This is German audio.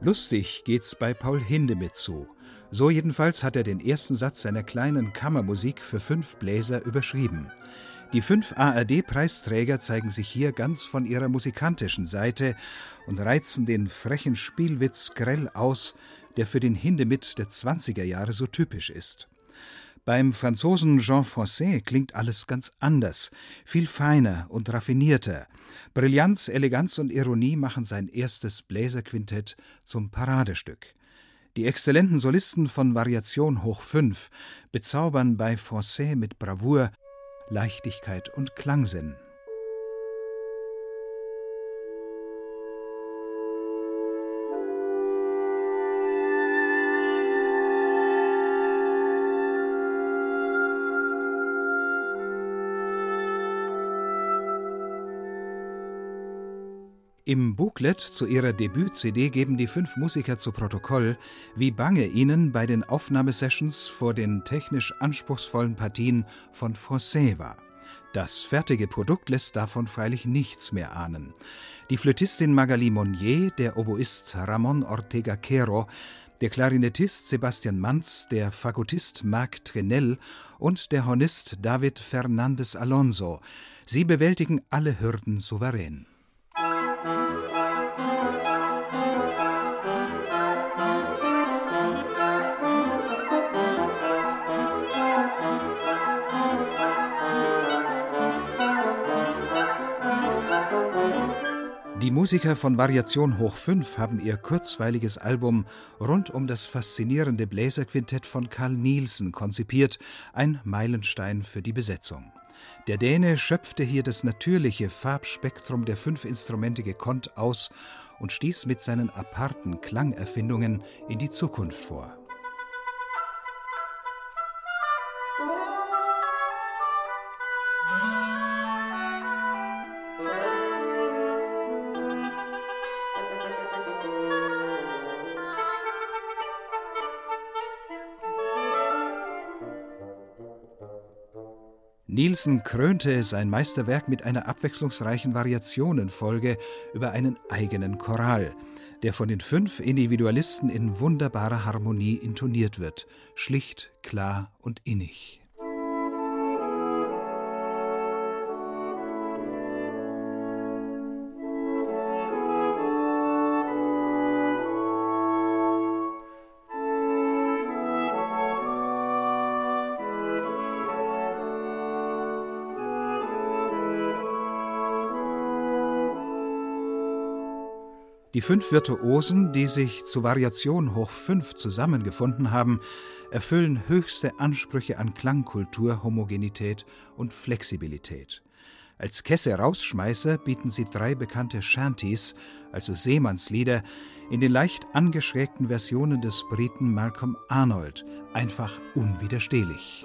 Lustig geht's bei Paul Hindemith zu. So jedenfalls hat er den ersten Satz seiner kleinen Kammermusik für fünf Bläser überschrieben. Die fünf ARD-Preisträger zeigen sich hier ganz von ihrer musikalischen Seite und reizen den frechen Spielwitz grell aus, der für den Hindemith der 20er Jahre so typisch ist. Beim Franzosen Jean Francais klingt alles ganz anders, viel feiner und raffinierter. Brillanz, Eleganz und Ironie machen sein erstes Bläserquintett zum Paradestück. Die exzellenten Solisten von Variation hoch 5 bezaubern bei Francais mit Bravour, Leichtigkeit und Klangsinn. Im Booklet zu ihrer Debüt-CD geben die fünf Musiker zu Protokoll, wie bange ihnen bei den Aufnahmesessions vor den technisch anspruchsvollen Partien von Francais war. Das fertige Produkt lässt davon freilich nichts mehr ahnen. Die Flötistin Magali Monnier, der Oboist Ramon Ortega Quero, der Klarinettist Sebastian Manz, der Fagottist Marc Trenell und der Hornist David Fernandez Alonso, sie bewältigen alle Hürden souverän. Die Musiker von Variation Hoch 5 haben ihr kurzweiliges Album rund um das faszinierende Bläserquintett von Carl Nielsen konzipiert, ein Meilenstein für die Besetzung. Der Däne schöpfte hier das natürliche Farbspektrum der fünf Instrumente gekonnt aus und stieß mit seinen aparten Klangerfindungen in die Zukunft vor. Nielsen krönte sein Meisterwerk mit einer abwechslungsreichen Variationenfolge über einen eigenen Choral, der von den fünf Individualisten in wunderbarer Harmonie intoniert wird, schlicht, klar und innig. Die fünf Virtuosen, die sich zu Variation hoch fünf zusammengefunden haben, erfüllen höchste Ansprüche an Klangkultur, Homogenität und Flexibilität. Als Kesse-Rausschmeißer bieten sie drei bekannte Shanties, also Seemannslieder, in den leicht angeschrägten Versionen des Briten Malcolm Arnold, einfach unwiderstehlich.